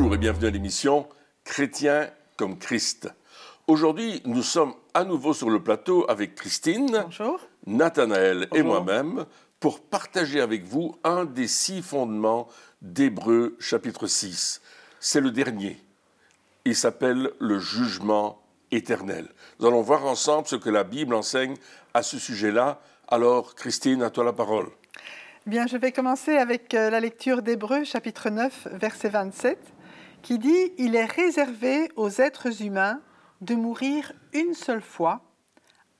Bonjour et bienvenue à l'émission Chrétien comme Christ. Aujourd'hui, nous sommes à nouveau sur le plateau avec Christine, Bonjour. Nathanaël et moi-même pour partager avec vous un des six fondements d'Hébreu chapitre 6. C'est le dernier. Il s'appelle le jugement éternel. Nous allons voir ensemble ce que la Bible enseigne à ce sujet-là. Alors, Christine, à toi la parole. Bien, je vais commencer avec euh, la lecture d'Hébreux, chapitre 9, verset 27, qui dit Il est réservé aux êtres humains de mourir une seule fois,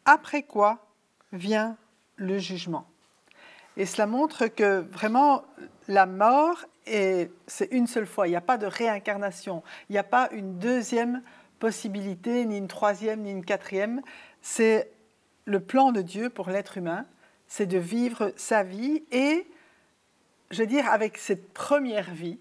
après quoi vient le jugement. Et cela montre que vraiment la mort, est- c'est une seule fois. Il n'y a pas de réincarnation. Il n'y a pas une deuxième possibilité, ni une troisième, ni une quatrième. C'est le plan de Dieu pour l'être humain, c'est de vivre sa vie et, je veux dire, avec cette première vie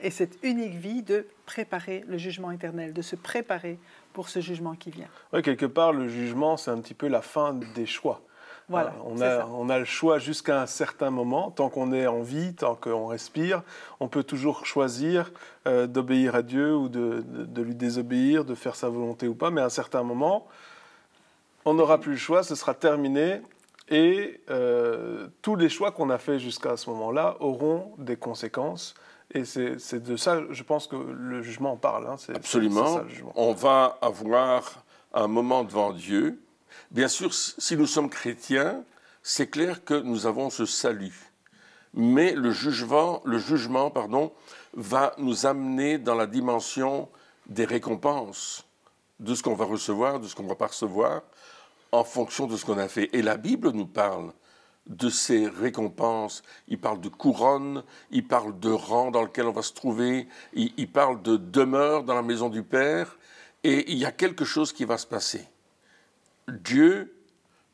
et cette unique vie, de préparer le jugement éternel, de se préparer pour ce jugement qui vient. Ouais, quelque part, le jugement, c'est un petit peu la fin des choix. Voilà, Euh, on, a, ça. on a le choix jusqu'à un certain moment. Tant qu'on est en vie, tant qu'on respire, on peut toujours choisir euh, d'obéir à Dieu ou de, de- de lui désobéir, de faire sa volonté ou pas. Mais à un certain moment, on n'aura plus le choix, ce sera terminé. Et euh, tous les choix qu'on a faits jusqu'à ce moment-là auront des conséquences. Et c'est de ça, je pense que le jugement en parle. hein. Absolument. ça, le jugement. On va avoir un moment devant Dieu. Bien sûr, si nous sommes chrétiens, c'est clair que nous avons ce salut. Mais le jugement, le jugement pardon, va nous amener dans la dimension des récompenses, de ce qu'on va recevoir, de ce qu'on ne va pas recevoir, en fonction de ce qu'on a fait. Et la Bible nous parle de ces récompenses. Il parle de couronne, il parle de rang dans lequel on va se trouver, il, parle de demeure dans la maison du Père, et il y a quelque chose qui va se passer. Dieu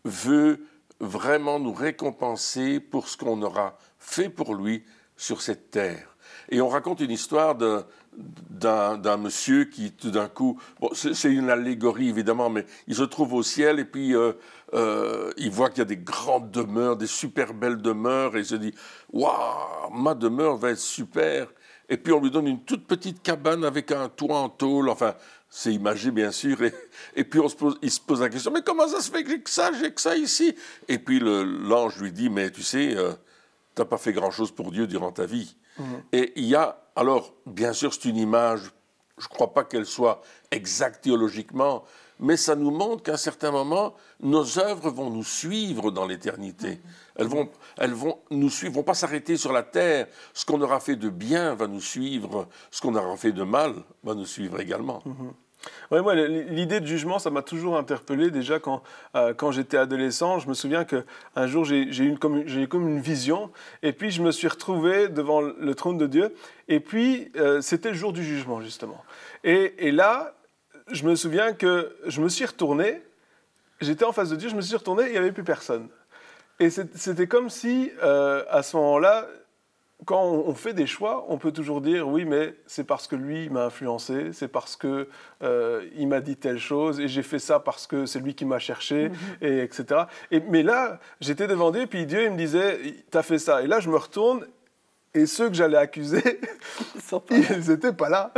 veut vraiment nous récompenser pour ce qu'on aura fait pour lui sur cette terre. Et on raconte une histoire d'un monsieur qui, tout d'un coup, c'est une allégorie évidemment, mais il se trouve au ciel et puis euh, euh, il voit qu'il y a des grandes demeures, des super belles demeures, et il se dit Waouh, ma demeure va être super. Et puis on lui donne une toute petite cabane avec un toit en tôle, enfin, c'est imagé bien sûr. Et, et puis on se pose, il se pose la question Mais comment ça se fait que j'ai que ça, j'ai que ça ici? Et puis l'ange lui dit Mais tu sais, euh, t'as pas fait grand-chose pour Dieu durant ta vie. Et il y a, alors, bien sûr, c'est une image, je ne crois pas qu'elle soit exacte théologiquement, mais ça nous montre qu'à un certain moment, nos œuvres vont nous suivre dans l'éternité. Elles vont, elles vont nous suivre, vont pas s'arrêter sur la terre. Ce qu'on aura fait de bien va nous suivre, ce qu'on aura fait de mal va nous suivre également. Ouais, moi, l'idée de jugement, ça m'a toujours interpellé. Déjà, quand, euh, quand j'étais adolescent, je me souviens qu'un jour, j'ai eu comme, j'ai eu comme une vision. Et puis, je me suis retrouvé devant le trône de Dieu. Et puis, euh, c'était le jour du jugement, justement. Et, et là, je me souviens que je me suis retourné. J'étais en face de Dieu, je me suis retourné, il n'y avait plus personne. Et c'était comme si, euh, à ce moment-là, quand on fait des choix, on peut toujours dire oui, mais c'est parce que lui m'a influencé, c'est parce que euh, il m'a dit telle chose et j'ai fait ça parce que c'est lui qui m'a cherché, et etc. Et, mais là, j'étais devant Dieu, puis Dieu il me disait t'as fait ça. Et là, je me retourne et ceux que j'allais accuser, Ils n'étaient pas là.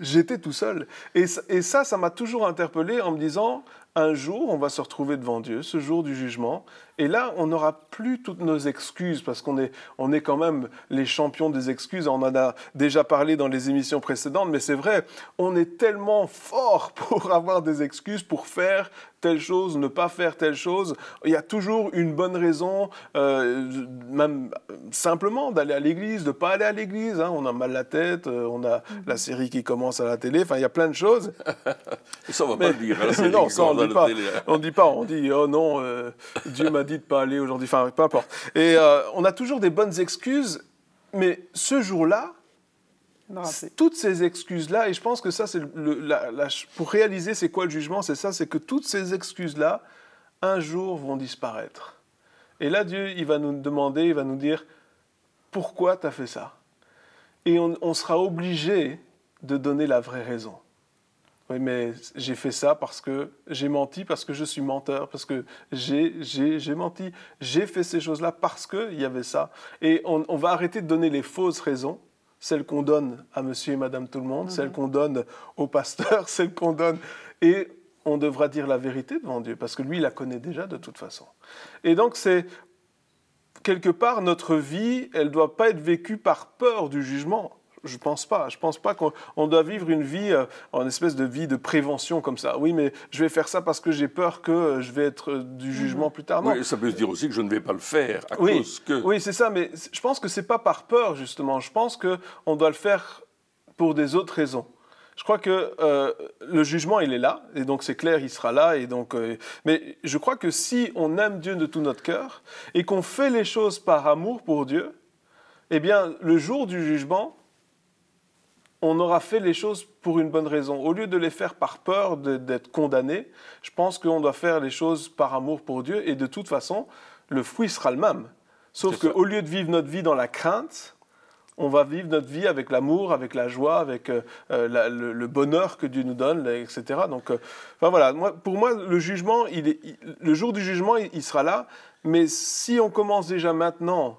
J'étais tout seul. Et, et ça, ça m'a toujours interpellé en me disant, un jour, on va se retrouver devant Dieu, ce jour du jugement, et là, on n'aura plus toutes nos excuses, parce qu'on est, on est quand même les champions des excuses. On en a déjà parlé dans les émissions précédentes, mais c'est vrai, on est tellement fort pour avoir des excuses, pour faire telle chose, ne pas faire telle chose. Il y a toujours une bonne raison, euh, même simplement d'aller à l'église, de ne pas aller à l'église. hein. On a mal la tête, euh, on a la série qui commence à la télé, enfin, il y a plein de choses. Ça, on va pas le dire. hein, non, ça, on dit pas. On dit pas, on dit oh non, euh, Dieu m'a dit de pas aller aujourd'hui. Enfin, peu importe. Et euh, on a toujours des bonnes excuses, mais ce jour-là, toutes ces excuses-là, et je pense que ça, c'est le, la- la- pour réaliser c'est quoi le jugement, c'est ça, c'est que toutes ces excuses-là, un jour vont disparaître. Et là, Dieu, il va nous demander, il va nous dire, pourquoi tu as fait ça? Et on, on sera obligé de donner la vraie raison. Oui, mais j'ai fait ça parce que j'ai menti, parce que je suis menteur, parce que j'ai, menti. J'ai fait ces choses-là parce qu'il y avait ça. Et on, on va arrêter de donner les fausses raisons celle qu'on donne à monsieur et madame tout le monde, celle qu'on donne au pasteur, celle qu'on donne. Et on devra dire la vérité devant Dieu, parce que lui, il la connaît déjà de toute façon. Et donc, c'est quelque part, notre vie, elle ne doit pas être vécue par peur du jugement. Je pense pas. Je pense pas qu'on doit vivre une vie, euh, en espèce de vie de prévention comme ça. Oui, mais je vais faire ça parce que j'ai peur que euh, je vais être euh, du jugement mhm. plus tard. Oui, ça peut se dire aussi que je ne vais pas le faire à oui, cause que. Oui, c'est ça. Mais je pense que c'est pas par peur justement. Je pense que on doit le faire pour des autres raisons. Je crois que le jugement, il est là, et donc c'est clair, il sera là. Et donc, mais je crois que si on aime Dieu de tout notre cœur et qu'on fait les choses par amour pour Dieu, eh bien, le jour du jugement, on aura fait les choses pour une bonne raison. Au lieu de les faire par peur d'être condamné, je pense qu'on doit faire les choses par amour pour Dieu et de toute façon, le fruit sera le même. Sauf qu'au lieu de vivre notre vie dans la crainte, on va vivre notre vie avec l'amour, avec la joie, avec euh, euh, le, bonheur que Dieu nous donne, etc. Donc, euh, voilà, pour moi, le jugement, le jour du jugement, il sera là. Mais si on commence déjà maintenant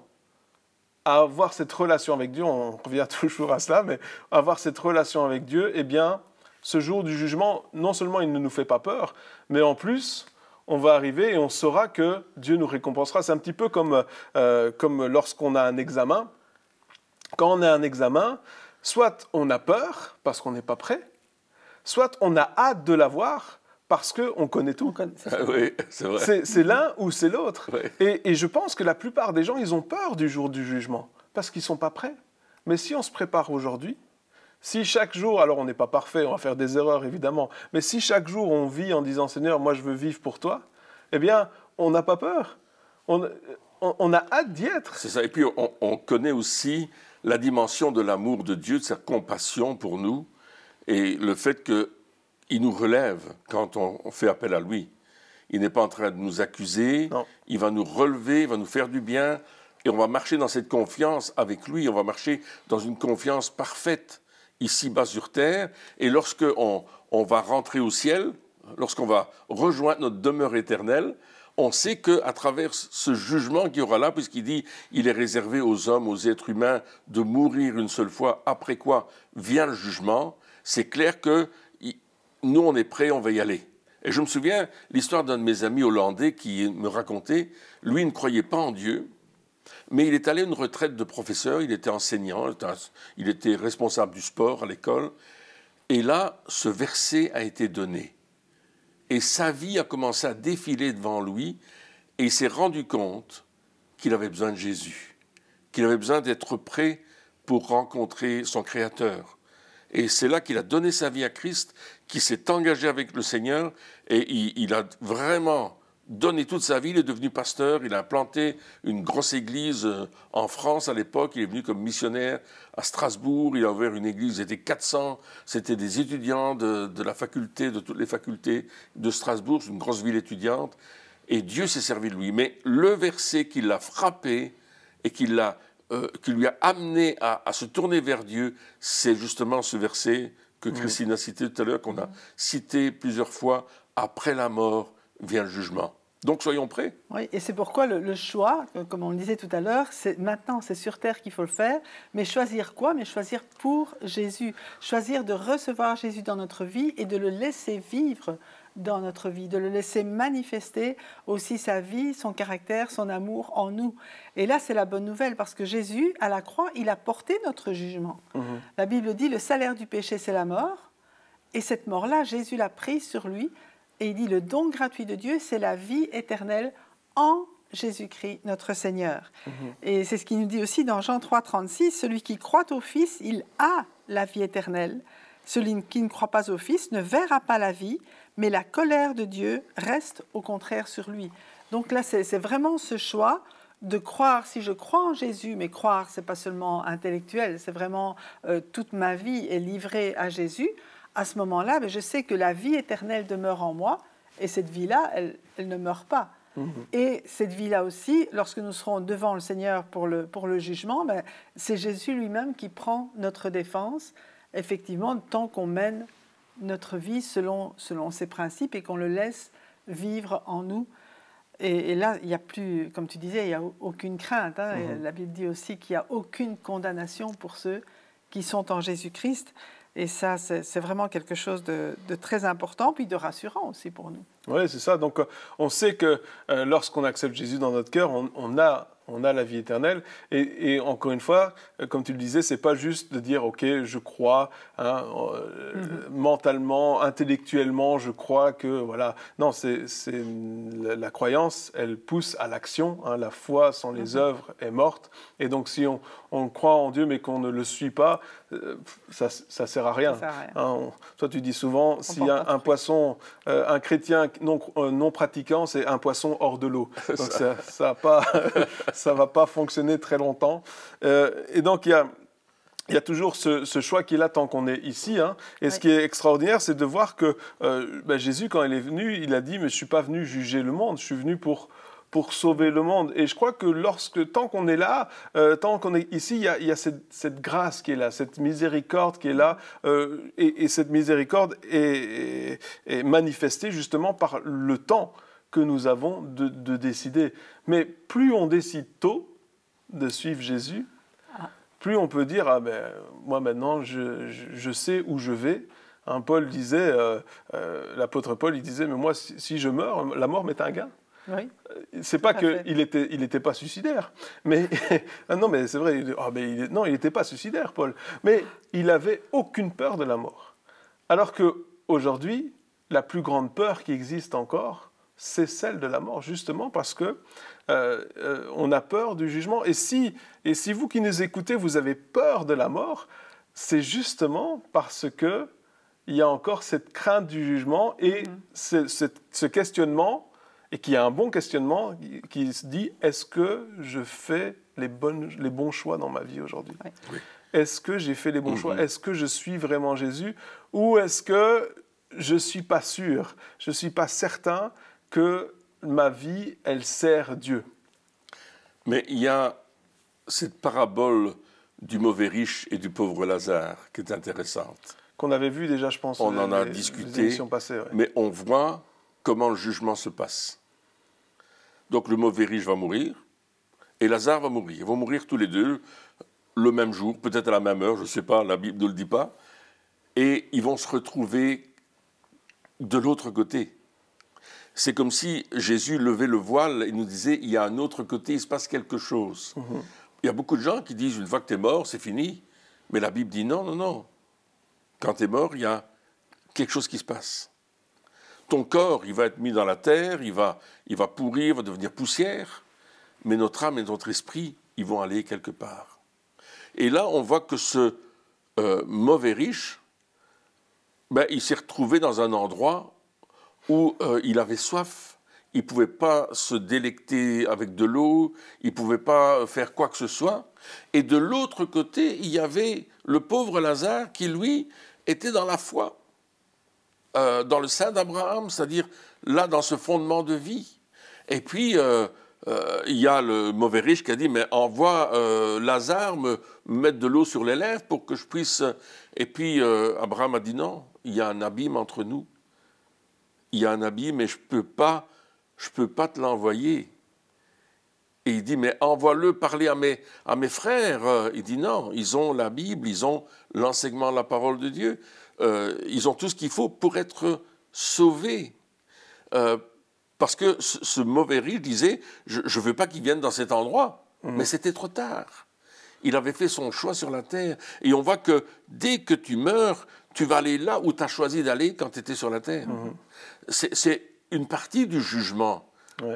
avoir cette relation avec Dieu, on revient toujours à cela, mais avoir cette relation avec Dieu, eh bien, ce jour du jugement, non seulement il ne nous fait pas peur, mais en plus, on va arriver et on saura que Dieu nous récompensera. C'est un petit peu comme, euh, comme lorsqu'on a un examen. Quand on a un examen, soit on a peur parce qu'on n'est pas prêt, soit on a hâte de l'avoir parce qu'on connaît tout. c'est l'un ou c'est l'autre. Et, je pense que la plupart des gens, ils ont peur du jour du jugement, parce qu'ils ne sont pas prêts. Mais si on se prépare aujourd'hui, si chaque jour, alors on n'est pas parfait, on va faire des erreurs évidemment, mais si chaque jour on vit en disant Seigneur, moi je veux vivre pour toi, eh bien, on n'a pas peur. On, on, a hâte d'y être. C'est ça. Et puis on, on connaît aussi la dimension de l'amour de Dieu, de sa compassion pour nous, et le fait que il nous relève quand on, fait appel à lui. Il n'est pas en train de nous accuser, il va nous relever, il va nous faire du bien, et on va marcher dans cette confiance avec lui, on va marcher dans une confiance parfaite, ici-bas sur terre, et lorsque on, va rentrer au ciel, lorsqu'on va rejoindre notre demeure éternelle, on sait qu'à travers ce jugement qu'il y aura là, puisqu'il dit il est réservé aux hommes, aux êtres humains de mourir une seule fois, après quoi vient le jugement, c'est clair que nous, on est prêts, on va y aller. Et je me souviens l'histoire d'un de mes amis hollandais qui me racontait, lui ne croyait pas en Dieu, mais il est allé à une retraite de professeur, il était enseignant, il était responsable du sport à l'école, et là, ce verset a été donné. Et sa vie a commencé à défiler devant lui, et il s'est rendu compte qu'il avait besoin de Jésus, qu'il avait besoin d'être prêt pour rencontrer son Créateur. Et c'est là qu'il a donné sa vie à Christ, qu'il s'est engagé avec le Seigneur, et il, a vraiment donné toute sa vie. Il est devenu pasteur, il a implanté une grosse église euh, en France à l'époque. Il est venu comme missionnaire à Strasbourg. Il a ouvert une église, il était 400. C'était des étudiants de, de, la faculté, de toutes les facultés de Strasbourg, une grosse ville étudiante. Et Dieu s'est servi de lui. Mais le verset qui l'a frappé et qui l'a euh, qui lui a amené à, se tourner vers Dieu, c'est justement ce verset que Christine a cité tout à l'heure, qu'on a cité plusieurs fois, après la mort vient le jugement. Donc soyons prêts. Oui, et c'est pourquoi le, choix, euh, comme on le disait tout à l'heure, c'est maintenant, c'est sur terre qu'il faut le faire. Mais choisir quoi? Mais choisir pour Jésus. Choisir de recevoir Jésus dans notre vie et de le laisser vivre dans notre vie, de le laisser manifester aussi sa vie, son caractère, son amour en nous. Et là, c'est la bonne nouvelle parce que Jésus, à la croix, il a porté notre jugement. Mhm. La Bible dit, le salaire du péché, c'est la mort. Et cette mort-là, Jésus l'a prise sur lui. Et il dit, le don gratuit de Dieu, c'est la vie éternelle en Jésus-Christ, notre Seigneur. Mhm. Et c'est ce qu'il nous dit aussi dans Jean 3, 36, celui qui croit au Fils, il a la vie éternelle. Celui qui ne croit pas au Fils ne verra pas la vie, mais la colère de Dieu reste au contraire sur lui. Donc là, c'est vraiment ce choix de croire, si je crois en Jésus, mais croire, c'est pas seulement intellectuel, c'est vraiment euh, toute ma vie est livrée à Jésus. À ce moment-là, mais ben, je sais que la vie éternelle demeure en moi, et cette vie-là, elle, ne meurt pas. Mhm. Et cette vie-là aussi, lorsque nous serons devant le Seigneur pour le, pour le jugement, ben, c'est Jésus lui-même qui prend notre défense, effectivement, tant qu'on mène notre vie selon, selon ses principes et qu'on le laisse vivre en nous. Et, là, il n'y a plus, comme tu disais, il n'y a aucune crainte. Hein. Mhm. La Bible dit aussi qu'il n'y a aucune condamnation pour ceux qui sont en Jésus-Christ. Et ça, c'est vraiment quelque chose de, très important, puis de rassurant aussi pour nous. Oui, c'est ça. Donc, on sait que euh, lorsqu'on accepte Jésus dans notre cœur, on a on a la vie éternelle. Et, encore une fois, euh, comme tu le disais, c'est pas juste de dire ok, je crois hein, euh, mhm. mentalement, intellectuellement, je crois que voilà. Non, c'est la, croyance, elle pousse à l'action. Hein. la foi sans les mhm. œuvres est morte. Et donc, si on, on croit en Dieu mais qu'on ne le suit pas, euh, ça, ça sert à rien. Hein, toi, tu dis souvent, s'il y a un, poisson, un chrétien non, non pratiquant, c'est un poisson hors de l'eau. Donc ça, ça pas ça va pas fonctionner très longtemps. Euh, et donc, il y a, il y a toujours ce, choix qui est là tant qu'on est ici. Hein. Et ce qui est extraordinaire, c'est de voir que euh, ben, Jésus, quand il est venu, il a dit, mais je ne suis pas venu juger le monde, je suis venu pour pour sauver le monde. Et je crois que lorsque, tant qu'on est là, euh, tant qu'on est ici, il y a, il y a cette, grâce qui est là, cette miséricorde qui est là, et, cette miséricorde est, est, manifestée justement par le temps que nous avons de, décider. Mais plus on décide tôt de suivre Jésus, ah. plus on peut dire, ah ben, moi maintenant, je, sais où je vais. Paul disait, euh, euh, l'apôtre Paul, il disait, mais moi, si, je meurs, la mort m'est un gain. Oui. Euh, c'est pas qu'il n'était il était pas suicidaire, mais ah non, mais c'est vrai. Oh, mais il, non, il n'était pas suicidaire, Paul. Mais il avait aucune peur de la mort. Alors que aujourd'hui, la plus grande peur qui existe encore, c'est celle de la mort, justement parce que euh, euh, on a peur du jugement. Et si, et si vous qui nous écoutez, vous avez peur de la mort, c'est justement parce que il y a encore cette crainte du jugement et mm-hmm. ce, questionnement, et qui est un bon questionnement, qui, se dit est-ce que je fais les, bonnes, les bons choix dans ma vie aujourd'hui? Est-ce que j'ai fait les bons choix? mm-hmm. Est-ce que je suis vraiment Jésus? Ou est-ce que je ne suis pas sûr? Je ne suis pas certain que ma vie, elle sert Dieu. Mais il y a cette parabole du mauvais riche et du pauvre Lazare qui est intéressante. Qu'on avait vu déjà, je pense. On en a discuté, mais on voit comment le jugement se passe. Donc le mauvais riche va mourir et Lazare va mourir. Ils vont mourir tous les deux le même jour, peut-être à la même heure, je ne sais pas, la Bible ne le dit pas. Et ils vont se retrouver de l'autre côté. C'est comme si Jésus levait le voile et nous disait il y a un autre côté, il se passe quelque chose. Mhm. Il y a beaucoup de gens qui disent une fois que tu es mort, c'est fini. Mais la Bible dit non, non, non. Quand tu es mort, il y a quelque chose qui se passe. Ton corps, il va être mis dans la terre, il va, il va pourrir, il va devenir poussière, mais notre âme et notre esprit, ils vont aller quelque part. Et là, on voit que ce euh, mauvais riche, ben, il s'est retrouvé dans un endroit où euh, il avait soif, il ne pouvait pas se délecter avec de l'eau, il ne pouvait pas faire quoi que ce soit. Et de l'autre côté, il y avait le pauvre Lazare qui, lui, était dans la foi, euh, dans le sein d'Abraham, c'est-à-dire là, dans ce fondement de vie. Et puis, euh, il y a le mauvais riche qui a dit, mais envoie Lazare me mettre de l'eau sur les lèvres pour que je puisse... Et puis, Abraham a dit, non, il y a un abîme entre nous il y a un habit, mais je ne peux pas, je peux pas te l'envoyer. Et il dit, mais envoie-le parler à mes, à mes frères. Il dit, non, ils ont la Bible, ils ont l'enseignement de la parole de Dieu, euh, ils ont tout ce qu'il faut pour être sauvés. Euh, parce que ce, mauvais riche disait, je ne veux pas qu'il vienne dans cet endroit, mmh. mais c'était trop tard. Il avait fait son choix sur la terre. Et on voit que dès que tu meurs, tu vas aller là où tu as choisi d'aller quand tu étais sur la terre. Mmh c'est une partie du jugement.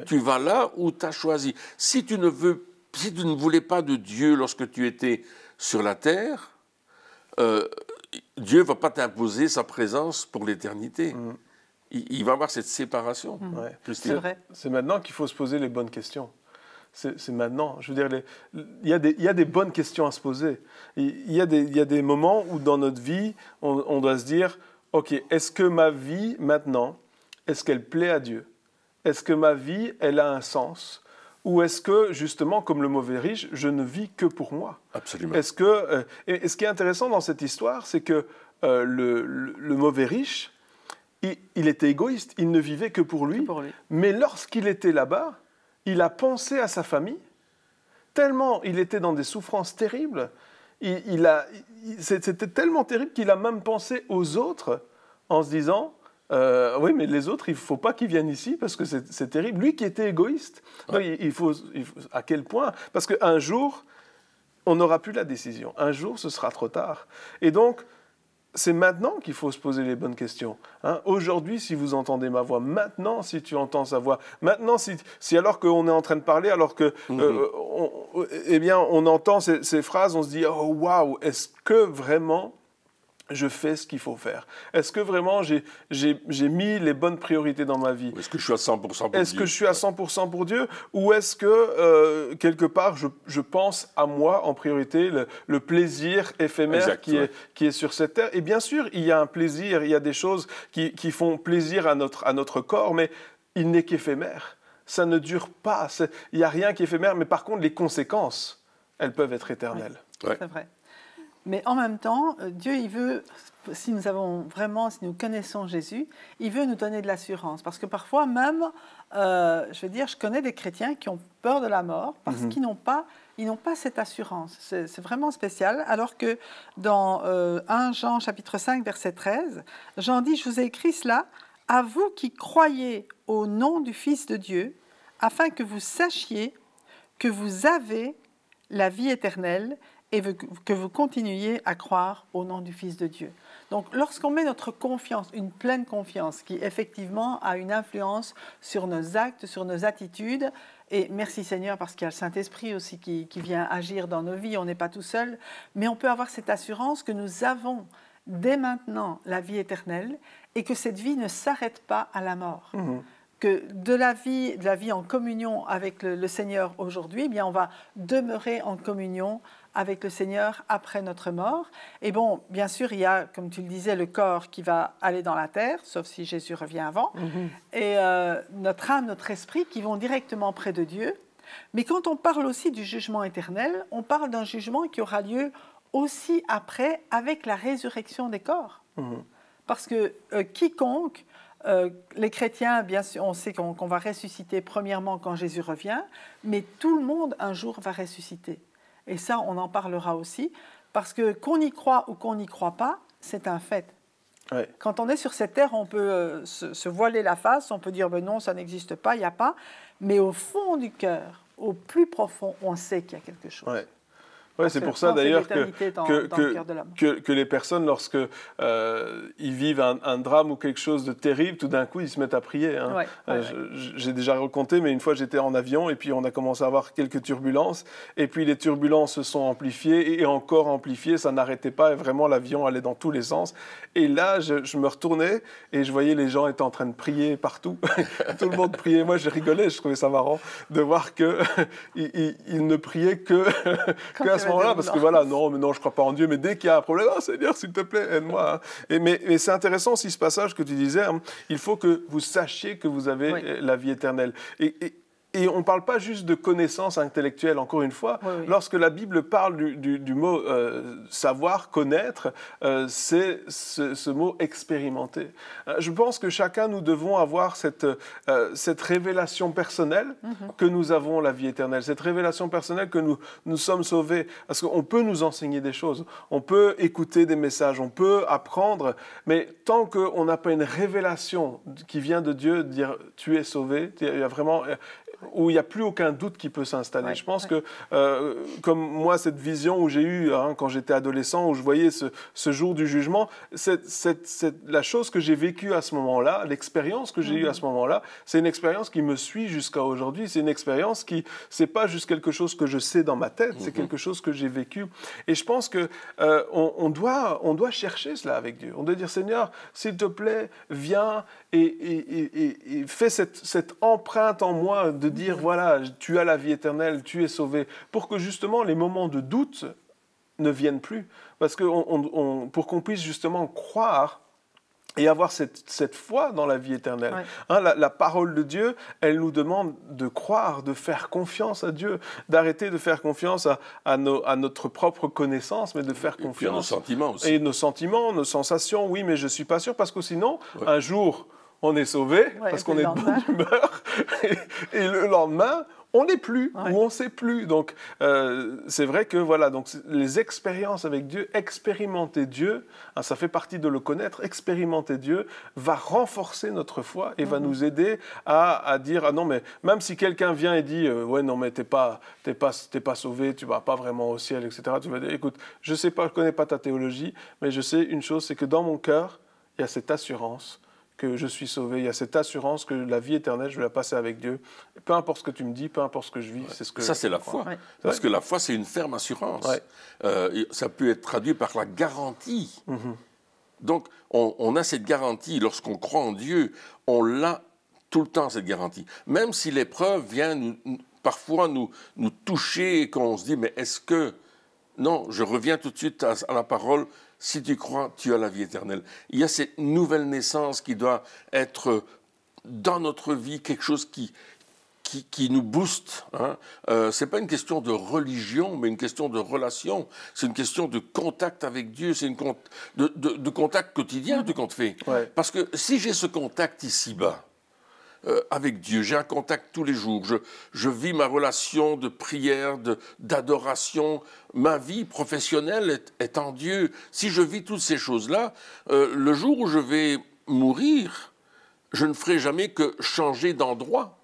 Tu vas là où tu as choisi. Si tu, ne veux, si tu ne voulais pas de Dieu lorsque tu étais sur la terre, euh, Dieu ne va pas t'imposer sa présence pour l'éternité. Mm. Il, va avoir cette séparation. Mm. C'est vrai. C'est maintenant qu'il faut se poser les bonnes questions. C'est maintenant. Je veux dire, il, y a des, il, y a des, bonnes questions à se poser. Il y a des, il y a des moments où dans notre vie, on, on doit se dire, OK, est-ce que ma vie maintenant, est-ce qu'elle plaît à Dieu? Est-ce que ma vie, elle a un sens? Ou est-ce que, justement, comme le mauvais riche, je ne vis que pour moi? Absolument. Est-ce que, euh, et, ce qui est intéressant dans cette histoire, c'est que euh, le, mauvais riche, il, était égoïste, il ne vivait que pour lui. pour lui. Mais lorsqu'il était là-bas, il a pensé à sa famille, tellement il était dans des souffrances terribles, il, a, c'était tellement terrible qu'il a même pensé aux autres en se disant, euh, oui, mais les autres, il ne faut pas qu'ils viennent ici parce que c'est terrible. Lui qui était égoïste, il, faut, à quel point? Parce qu'un jour, on n'aura plus la décision. Un jour, ce sera trop tard. Et donc, c'est maintenant qu'il faut se poser les bonnes questions. Hein. Aujourd'hui, si vous entendez ma voix, maintenant, si tu entends sa voix, maintenant, si, si alors qu'on est en train de parler, alors que, mhm. euh, on, eh bien, on entend ces, ces, phrases, on se dit, oh waouh, est-ce que vraiment je fais ce qu'il faut faire Est-ce que vraiment j'ai mis les bonnes priorités dans ma vie? Est-ce que je suis à 100% pour Est-ce que je suis à 100% pour Dieu? Ou est-ce que, euh, quelque part, je, je, pense à moi en priorité, le, le plaisir éphémère qui, est, qui est sur cette terre? Et bien sûr, il y a un plaisir, il y a des choses qui, qui font plaisir à notre, à notre corps, mais il n'est qu'éphémère. Ça ne dure pas. Il n'y a rien qui est éphémère, mais par contre, les conséquences, elles peuvent être éternelles. C'est vrai. Mais en même temps, euh, Dieu, il veut, si nous avons vraiment, si nous connaissons Jésus, il veut nous donner de l'assurance. Parce que parfois même, euh, je veux dire, je connais des chrétiens qui ont peur de la mort parce mhm. qu'ils n'ont pas, ils n'ont pas cette assurance. C'est vraiment spécial. Alors que dans 1 euh, Jean chapitre 5 verset 13, Jean dit, je vous ai écrit cela à vous qui croyez au nom du Fils de Dieu, afin que vous sachiez que vous avez la vie éternelle et que vous continuiez à croire au nom du Fils de Dieu. Donc lorsqu'on met notre confiance, une pleine confiance, qui effectivement a une influence sur nos actes, sur nos attitudes, et merci Seigneur parce qu'il y a le Saint-Esprit aussi qui, vient agir dans nos vies, on n'est pas tout seul, mais on peut avoir cette assurance que nous avons dès maintenant la vie éternelle et que cette vie ne s'arrête pas à la mort. Mmh. que de la vie, de la vie en communion avec le, le Seigneur aujourd'hui, eh bien on va demeurer en communion avec le Seigneur après notre mort. Et bon, bien sûr, il y a, comme tu le disais, le corps qui va aller dans la terre, sauf si Jésus revient avant, mhm. et euh, notre âme, notre esprit qui vont directement près de Dieu. Mais quand on parle aussi du jugement éternel, on parle d'un jugement qui aura lieu aussi après avec la résurrection des corps. Mhm. Parce que euh, quiconque, euh, les chrétiens, bien sûr, on sait qu'on va ressusciter premièrement quand Jésus revient, mais tout le monde un jour va ressusciter. Et ça, on en parlera aussi, parce que qu'on y croit ou qu'on n'y croit pas, c'est un fait. Quand on est sur cette terre, on peut euh, se, voiler la face, on peut dire ben non, ça n'existe pas, il n'y a pas. Mais au fond du cœur, au plus profond, on sait qu'il y a quelque chose. Ouais, c'est pour ça d'ailleurs que, que, que, les personnes, lorsque euh, ils vivent un, drame ou quelque chose de terrible, tout d'un coup, ils se mettent à prier. Hein. Euh, j'ai déjà raconté, mais une fois j'étais en avion et puis on a commencé à avoir quelques turbulences. Et puis les turbulences se sont amplifiées et encore amplifiées, ça n'arrêtait pas et vraiment l'avion allait dans tous les sens. Et là, je, me retournais et je voyais les gens étaient en train de prier partout. tout le monde priait. Moi, je rigolais, je trouvais ça marrant de voir qu'ils ils, ne priaient que, que moment-là, parce que voilà, non, mais non, je crois pas en Dieu, mais dès qu'il y a un problème, oh, Seigneur, s'il te plaît, aide-moi. Hein. Et, mais, c'est intéressant aussi ce passage que tu disais, hein. il faut que vous sachiez que vous avez la vie éternelle. et, et on ne parle pas juste de connaissance intellectuelle, encore une fois. Lorsque la Bible parle du, mot euh, savoir, connaître, euh, c'est ce, mot expérimenter. Euh, je pense que chacun, nous devons avoir cette, cette révélation personnelle mhm. que nous avons la vie éternelle, cette révélation personnelle que nous, nous sommes sauvés. Parce qu'on peut nous enseigner des choses, on peut écouter des messages, on peut apprendre, mais tant qu'on n'a pas une révélation qui vient de Dieu, dire tu es sauvé, il y a vraiment où il n'y a plus aucun doute qui peut s'installer. je pense que, euh, comme moi, cette vision où j'ai eue hein, quand j'étais adolescent, où je voyais ce, jour du jugement, la chose que j'ai vécue à ce moment-là, l'expérience que j'ai eue à ce mhm. moment-là, c'est une expérience qui me suit jusqu'à aujourd'hui. C'est une expérience qui, c'est pas juste quelque chose que je sais dans ma tête, c'est mhm. quelque chose que j'ai vécu. Et je pense que euh, on, doit, on doit chercher cela avec Dieu. On doit dire Seigneur, s'il te plaît, viens et, et, et fais cette, cette empreinte en moi de dire, voilà, tu as la vie éternelle, tu es sauvé, pour que justement les moments de doute ne viennent plus. Parce que pour qu'on puisse justement croire et avoir cette, cette, foi dans la vie éternelle. Hein, la, parole de Dieu, elle nous demande de croire, de faire confiance à Dieu, d'arrêter de faire confiance à, à, notre propre connaissance, mais de faire confiance. à nos sentiments aussi. Et nos sentiments, nos sensations, oui, mais je ne suis pas sûr, parce que sinon, un jour, on est sauvé, parce qu'on est de bonne humeur, et, le lendemain, on n'est plus ou on ne sait plus. Donc, euh, c'est vrai que voilà, donc les expériences avec Dieu, expérimenter Dieu, hein, ça fait partie de le connaître, expérimenter Dieu va renforcer notre foi et va mhm. nous aider à, dire, ah non, mais même si quelqu'un vient et dit, euh, ouais, non, mais t'es pas, t'es pas, t'es pas sauvé, tu vas pas vraiment au ciel, etc., tu vas dire, écoute, je sais pas, je connais pas ta théologie, mais je sais une chose, c'est que dans mon cœur, il y a cette assurance que je suis sauvé, il y a cette assurance que la vie éternelle, je vais la passer avec Dieu. Peu importe ce que tu me dis, peu importe ce que je vis, c'est ce que... Ça, c'est la foi. Parce que la foi, c'est une ferme assurance. Euh, ça peut être traduit par la garantie. Mhm. Donc, on, a cette garantie. Lorsqu'on croit en Dieu, on l'a tout le temps, cette garantie. Même si l'épreuve vient parfois nous, nous toucher et qu'on se dit, mais est-ce que... Non, je reviens tout de suite à la parole si tu crois, tu as la vie éternelle. Il y a cette nouvelle naissance qui doit être dans notre vie quelque chose qui, qui, nous booste. Hein. Euh, Ce n'est pas une question de religion, mais une question de relation. C'est une question de contact avec Dieu, c'est une de, de, contact quotidien du compte fait. Parce que si j'ai ce contact ici-bas, euh, avec Dieu. J'ai un contact tous les jours. Je, vis ma relation de prière, d'adoration. Ma vie professionnelle est, en Dieu. Si je vis toutes ces choses-là, euh, le jour où je vais mourir, je ne ferai jamais que changer d'endroit.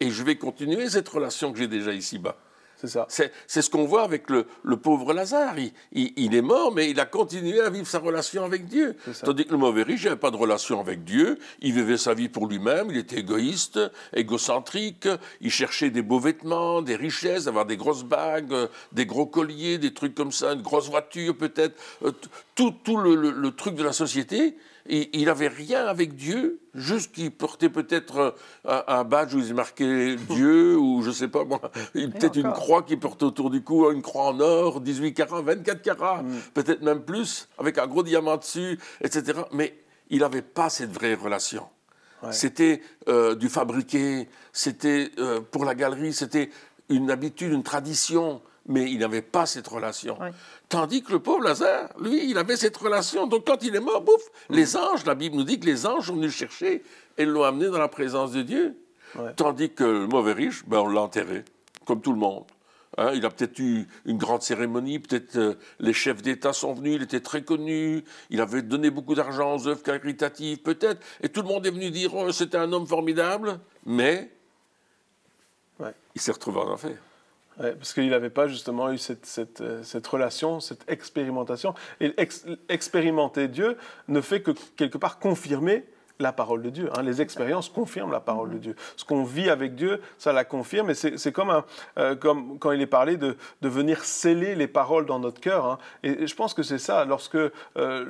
Et je vais continuer cette relation que j'ai déjà ici-bas. C'est ça. C'est ce qu'on voit avec le, pauvre Lazare. Il, est mort, mais il a continué à vivre sa relation avec Dieu. Tandis que le mauvais riche n'avait pas de relation avec Dieu. Il vivait sa vie pour lui-même. Il était égoïste, égocentrique. Il cherchait des beaux vêtements, des richesses, avoir des grosses bagues, des gros colliers, des trucs comme ça, une grosse voiture peut-être. Euh, tout, tout le truc de la société il n'avait rien avec Dieu, juste qu'il portait peut-être un, badge où il marqué Dieu, ou je ne sais pas moi, peut-être une croix qu'il portait autour du cou, une croix en or, 18 carats, 24 carats, mm. peut-être même plus, avec un gros diamant dessus, etc. Mais il n'avait pas cette vraie relation. C'était euh, du fabriqué, c'était euh, pour la galerie, c'était une habitude, une tradition mais il n'avait pas cette relation. Tandis que le pauvre Lazare, lui, il avait cette relation. Donc quand il est mort, bouf, les anges, la Bible nous dit que les anges sont venus chercher et l'ont amené dans la présence de Dieu. Tandis que le mauvais riche, ben, on l'a enterré, comme tout le monde. Hein, il a peut-être eu une grande cérémonie, peut-être euh, les chefs d'État sont venus, il était très connu, il avait donné beaucoup d'argent aux œuvres caritatives, peut-être, et tout le monde est venu dire oh, c'était un homme formidable, mais il s'est retrouvé en enfer parce qu'il n'avait pas justement eu euh, cette, relation, cette expérimentation. Et expérimenter Dieu ne fait que quelque part confirmer la parole de Dieu. Hein. Les expériences confirment la parole de Dieu. Ce qu'on vit avec Dieu, ça la confirme. Et c'est comme, euh, comme quand il est parlé de, de, venir sceller les paroles dans notre cœur. Hein. Et, je pense que c'est ça. Lorsque euh,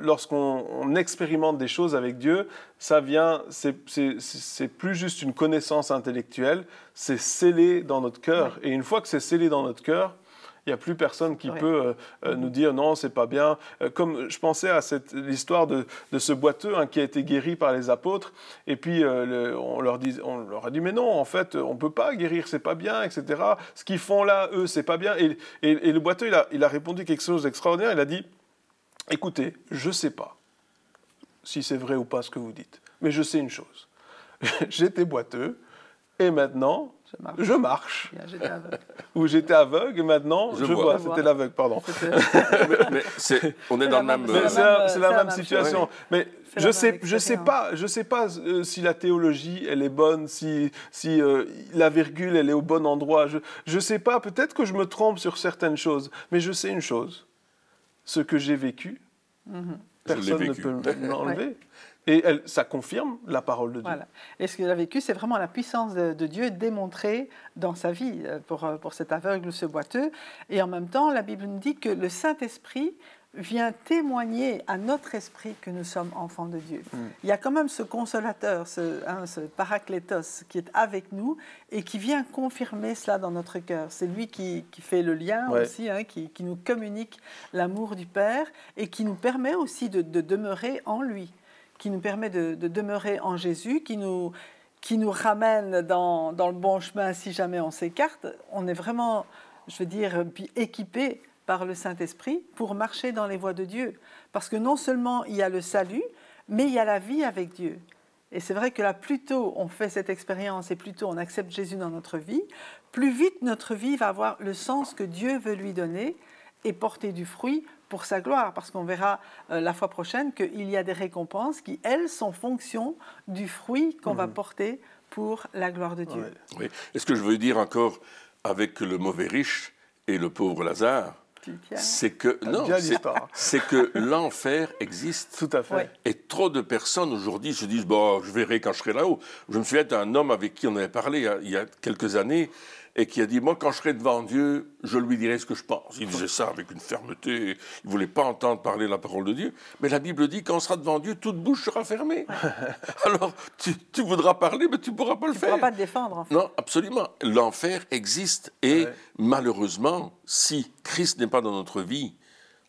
lorsqu'on expérimente des choses avec Dieu, ça vient. C'est plus juste une connaissance intellectuelle. C'est scellé dans notre cœur. Et une fois que c'est scellé dans notre cœur, il n'y a plus personne qui peut euh, euh, nous dire non, c'est pas bien. Euh, comme je pensais à l'histoire de, de, ce boiteux hein, qui a été guéri par les apôtres, et puis on, leur dit, on leur a dit mais non, en fait, on peut pas guérir, c'est pas bien, etc. Ce qu'ils font là, eux, c'est pas bien. Et, et, le boiteux, il a, il a répondu quelque chose d'extraordinaire. Il a dit écoutez, je sais pas si c'est vrai ou pas ce que vous dites, mais je sais une chose. J'étais boiteux, et maintenant, je marche. Ou j'étais aveugle et maintenant je, vois. C'était l'aveugle, pardon. mais, on est, dans le même. C'est la, même, situation. Mais je sais, je sais pas, je sais pas euh, si la théologie elle est bonne, si si euh, la virgule elle est au bon endroit. Je je sais pas. Peut-être que je me trompe sur certaines choses, mais je sais une chose. Ce que j'ai vécu, mhm. personne ne peut m'enlever. Et elle, ça confirme la parole de Dieu. Voilà. Et ce qu'il a vécu, c'est vraiment la puissance de, Dieu démontrée dans sa vie euh, pour, euh, pour cet aveugle ou ce boiteux. Et en même temps, la Bible nous dit que le Saint-Esprit vient témoigner à notre esprit que nous sommes enfants de Dieu. Hmm. Il y a quand même ce consolateur, ce, hein, ce paraclétos qui est avec nous et qui vient confirmer cela dans notre cœur. C'est lui qui, qui, fait le lien aussi, hein, qui, qui, nous communique l'amour du Père et qui nous permet aussi de, de demeurer en lui qui nous permet de, demeurer en Jésus, qui nous, qui nous ramène dans, dans, le bon chemin si jamais on s'écarte. On est vraiment, je veux dire, équipé par le Saint-Esprit pour marcher dans les voies de Dieu. Parce que non seulement il y a le salut, mais il y a la vie avec Dieu. Et c'est vrai que là, plus tôt on fait cette expérience et plus tôt on accepte Jésus dans notre vie, plus vite notre vie va avoir le sens que Dieu veut lui donner et porter du fruit pour sa gloire, parce qu'on verra euh, la fois prochaine qu'il y a des récompenses qui, elles, sont fonction du fruit qu'on va porter pour la gloire de Dieu. Ouais. Oui. Et ce que je veux dire encore avec le mauvais riche et le pauvre Lazare, c'est que non, bien c'est- que l'enfer existe. Tout à fait. Ouais. Et trop de personnes aujourd'hui se disent bon, je verrai quand je serai là-haut. Je me souviens d'un homme avec qui on avait parlé il y a, il y a quelques années et qui a dit moi quand je serai devant Dieu, je lui dirai ce que je pense. Il disait ça avec une fermeté. Il voulait pas entendre parler la parole de Dieu. Mais la Bible dit quand on sera devant Dieu, toute bouche sera fermée. Alors tu, tu voudras parler, mais tu pourras pas le Tu ne faire. pourras pas te défendre, en fait. Non, absolument. L'enfer existe et Ouais. malheureusement, si Christ n'est pas dans notre vie,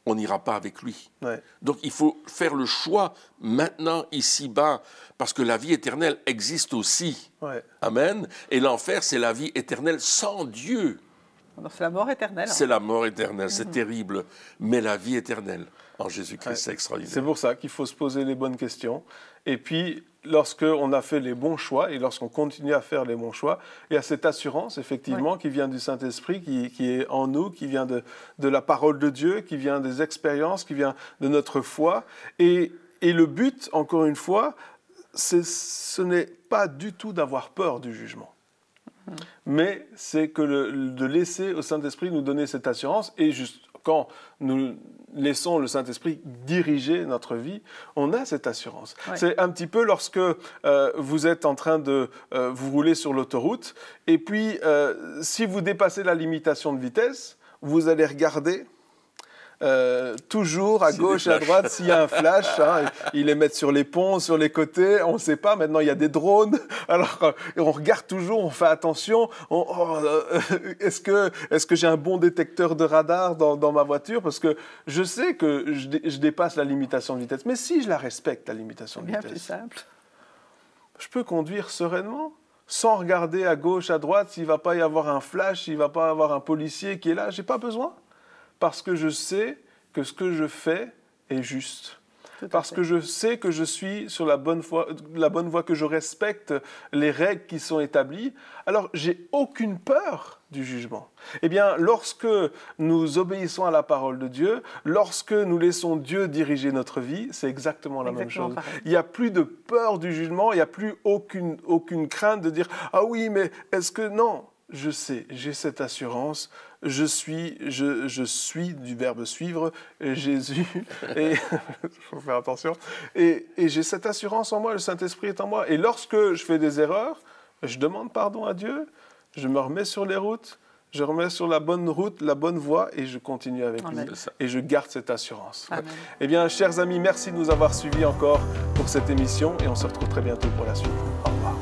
on n'ira pas avec lui. Ouais. Donc il faut faire le choix maintenant, ici-bas, parce que la vie éternelle existe aussi. Ouais. Amen. Et l'enfer, c'est la vie éternelle sans Dieu. Donc, C'est la mort éternelle. C'est la mort éternelle, c'est terrible. Mais la vie éternelle en Jésus-Christ, Ouais. c'est C'est extraordinaire. pour ça qu'il faut se poser les bonnes questions. Et puis, lorsqu'on a fait les bons choix et lorsqu'on continue à faire les bons choix, il y a cette assurance, effectivement, qui vient du Saint-Esprit, qui, qui est en nous, qui vient de, de la parole de Dieu, qui vient des expériences, qui vient de notre foi. Et, et le but, encore une fois, c'est- ce n'est pas du tout d'avoir peur du jugement. Mais c'est que le- de laisser au Saint-Esprit nous donner cette assurance et juste quand nous laissons le Saint-Esprit diriger notre vie, on a cette assurance. Ouais. C'est un petit peu lorsque euh, vous êtes en train de euh, vous rouler sur l'autoroute et puis euh, si vous dépassez la limitation de vitesse, vous allez regarder euh, toujours à gauche, à droite, s'il y a un flash, hein, ils les mettent sur les ponts, sur les côtés, on ne sait pas. Maintenant, il y a des drones. Alors, euh, on regarde toujours, on fait attention. On- oh, euh, est-ce que, est-ce que j'ai un bon détecteur de radar dans, dans ma voiture? Parce que je sais que je, dé- je dépasse la limitation de vitesse. Mais si je la respecte, la limitation de bien plus vitesse, simple. je peux conduire sereinement sans regarder à gauche, à droite, s'il va pas y avoir un flash, s'il va pas y avoir un policier qui est là. J'ai pas besoin parce que je sais que ce que je fais est juste. Parce fait. que je sais que je suis sur la bonne voie, la bonne voie, que je respecte les règles qui sont établies, alors j'ai aucune peur du jugement. Eh bien, lorsque nous obéissons à la parole de Dieu, lorsque nous laissons Dieu diriger notre vie, c'est exactement la même chose. pareil. Il n'y a plus de peur du jugement, il n'y a plus aucune, aucune crainte de dire Ah oui, mais est-ce que. Non, je sais, j'ai cette assurance. Je suis, je, je suis du verbe suivre, Jésus, et il faut faire attention. Et, et j'ai cette assurance en moi, le Saint-Esprit est en moi. Et lorsque je fais des erreurs, je demande pardon à Dieu, je me remets sur les routes, je remets sur la bonne route, la bonne voie, et je continue avec Amen. lui. Et je garde cette assurance. Amen. Eh bien, chers amis, merci de nous avoir suivis encore pour cette émission et on se retrouve très bientôt pour la suite. Au revoir.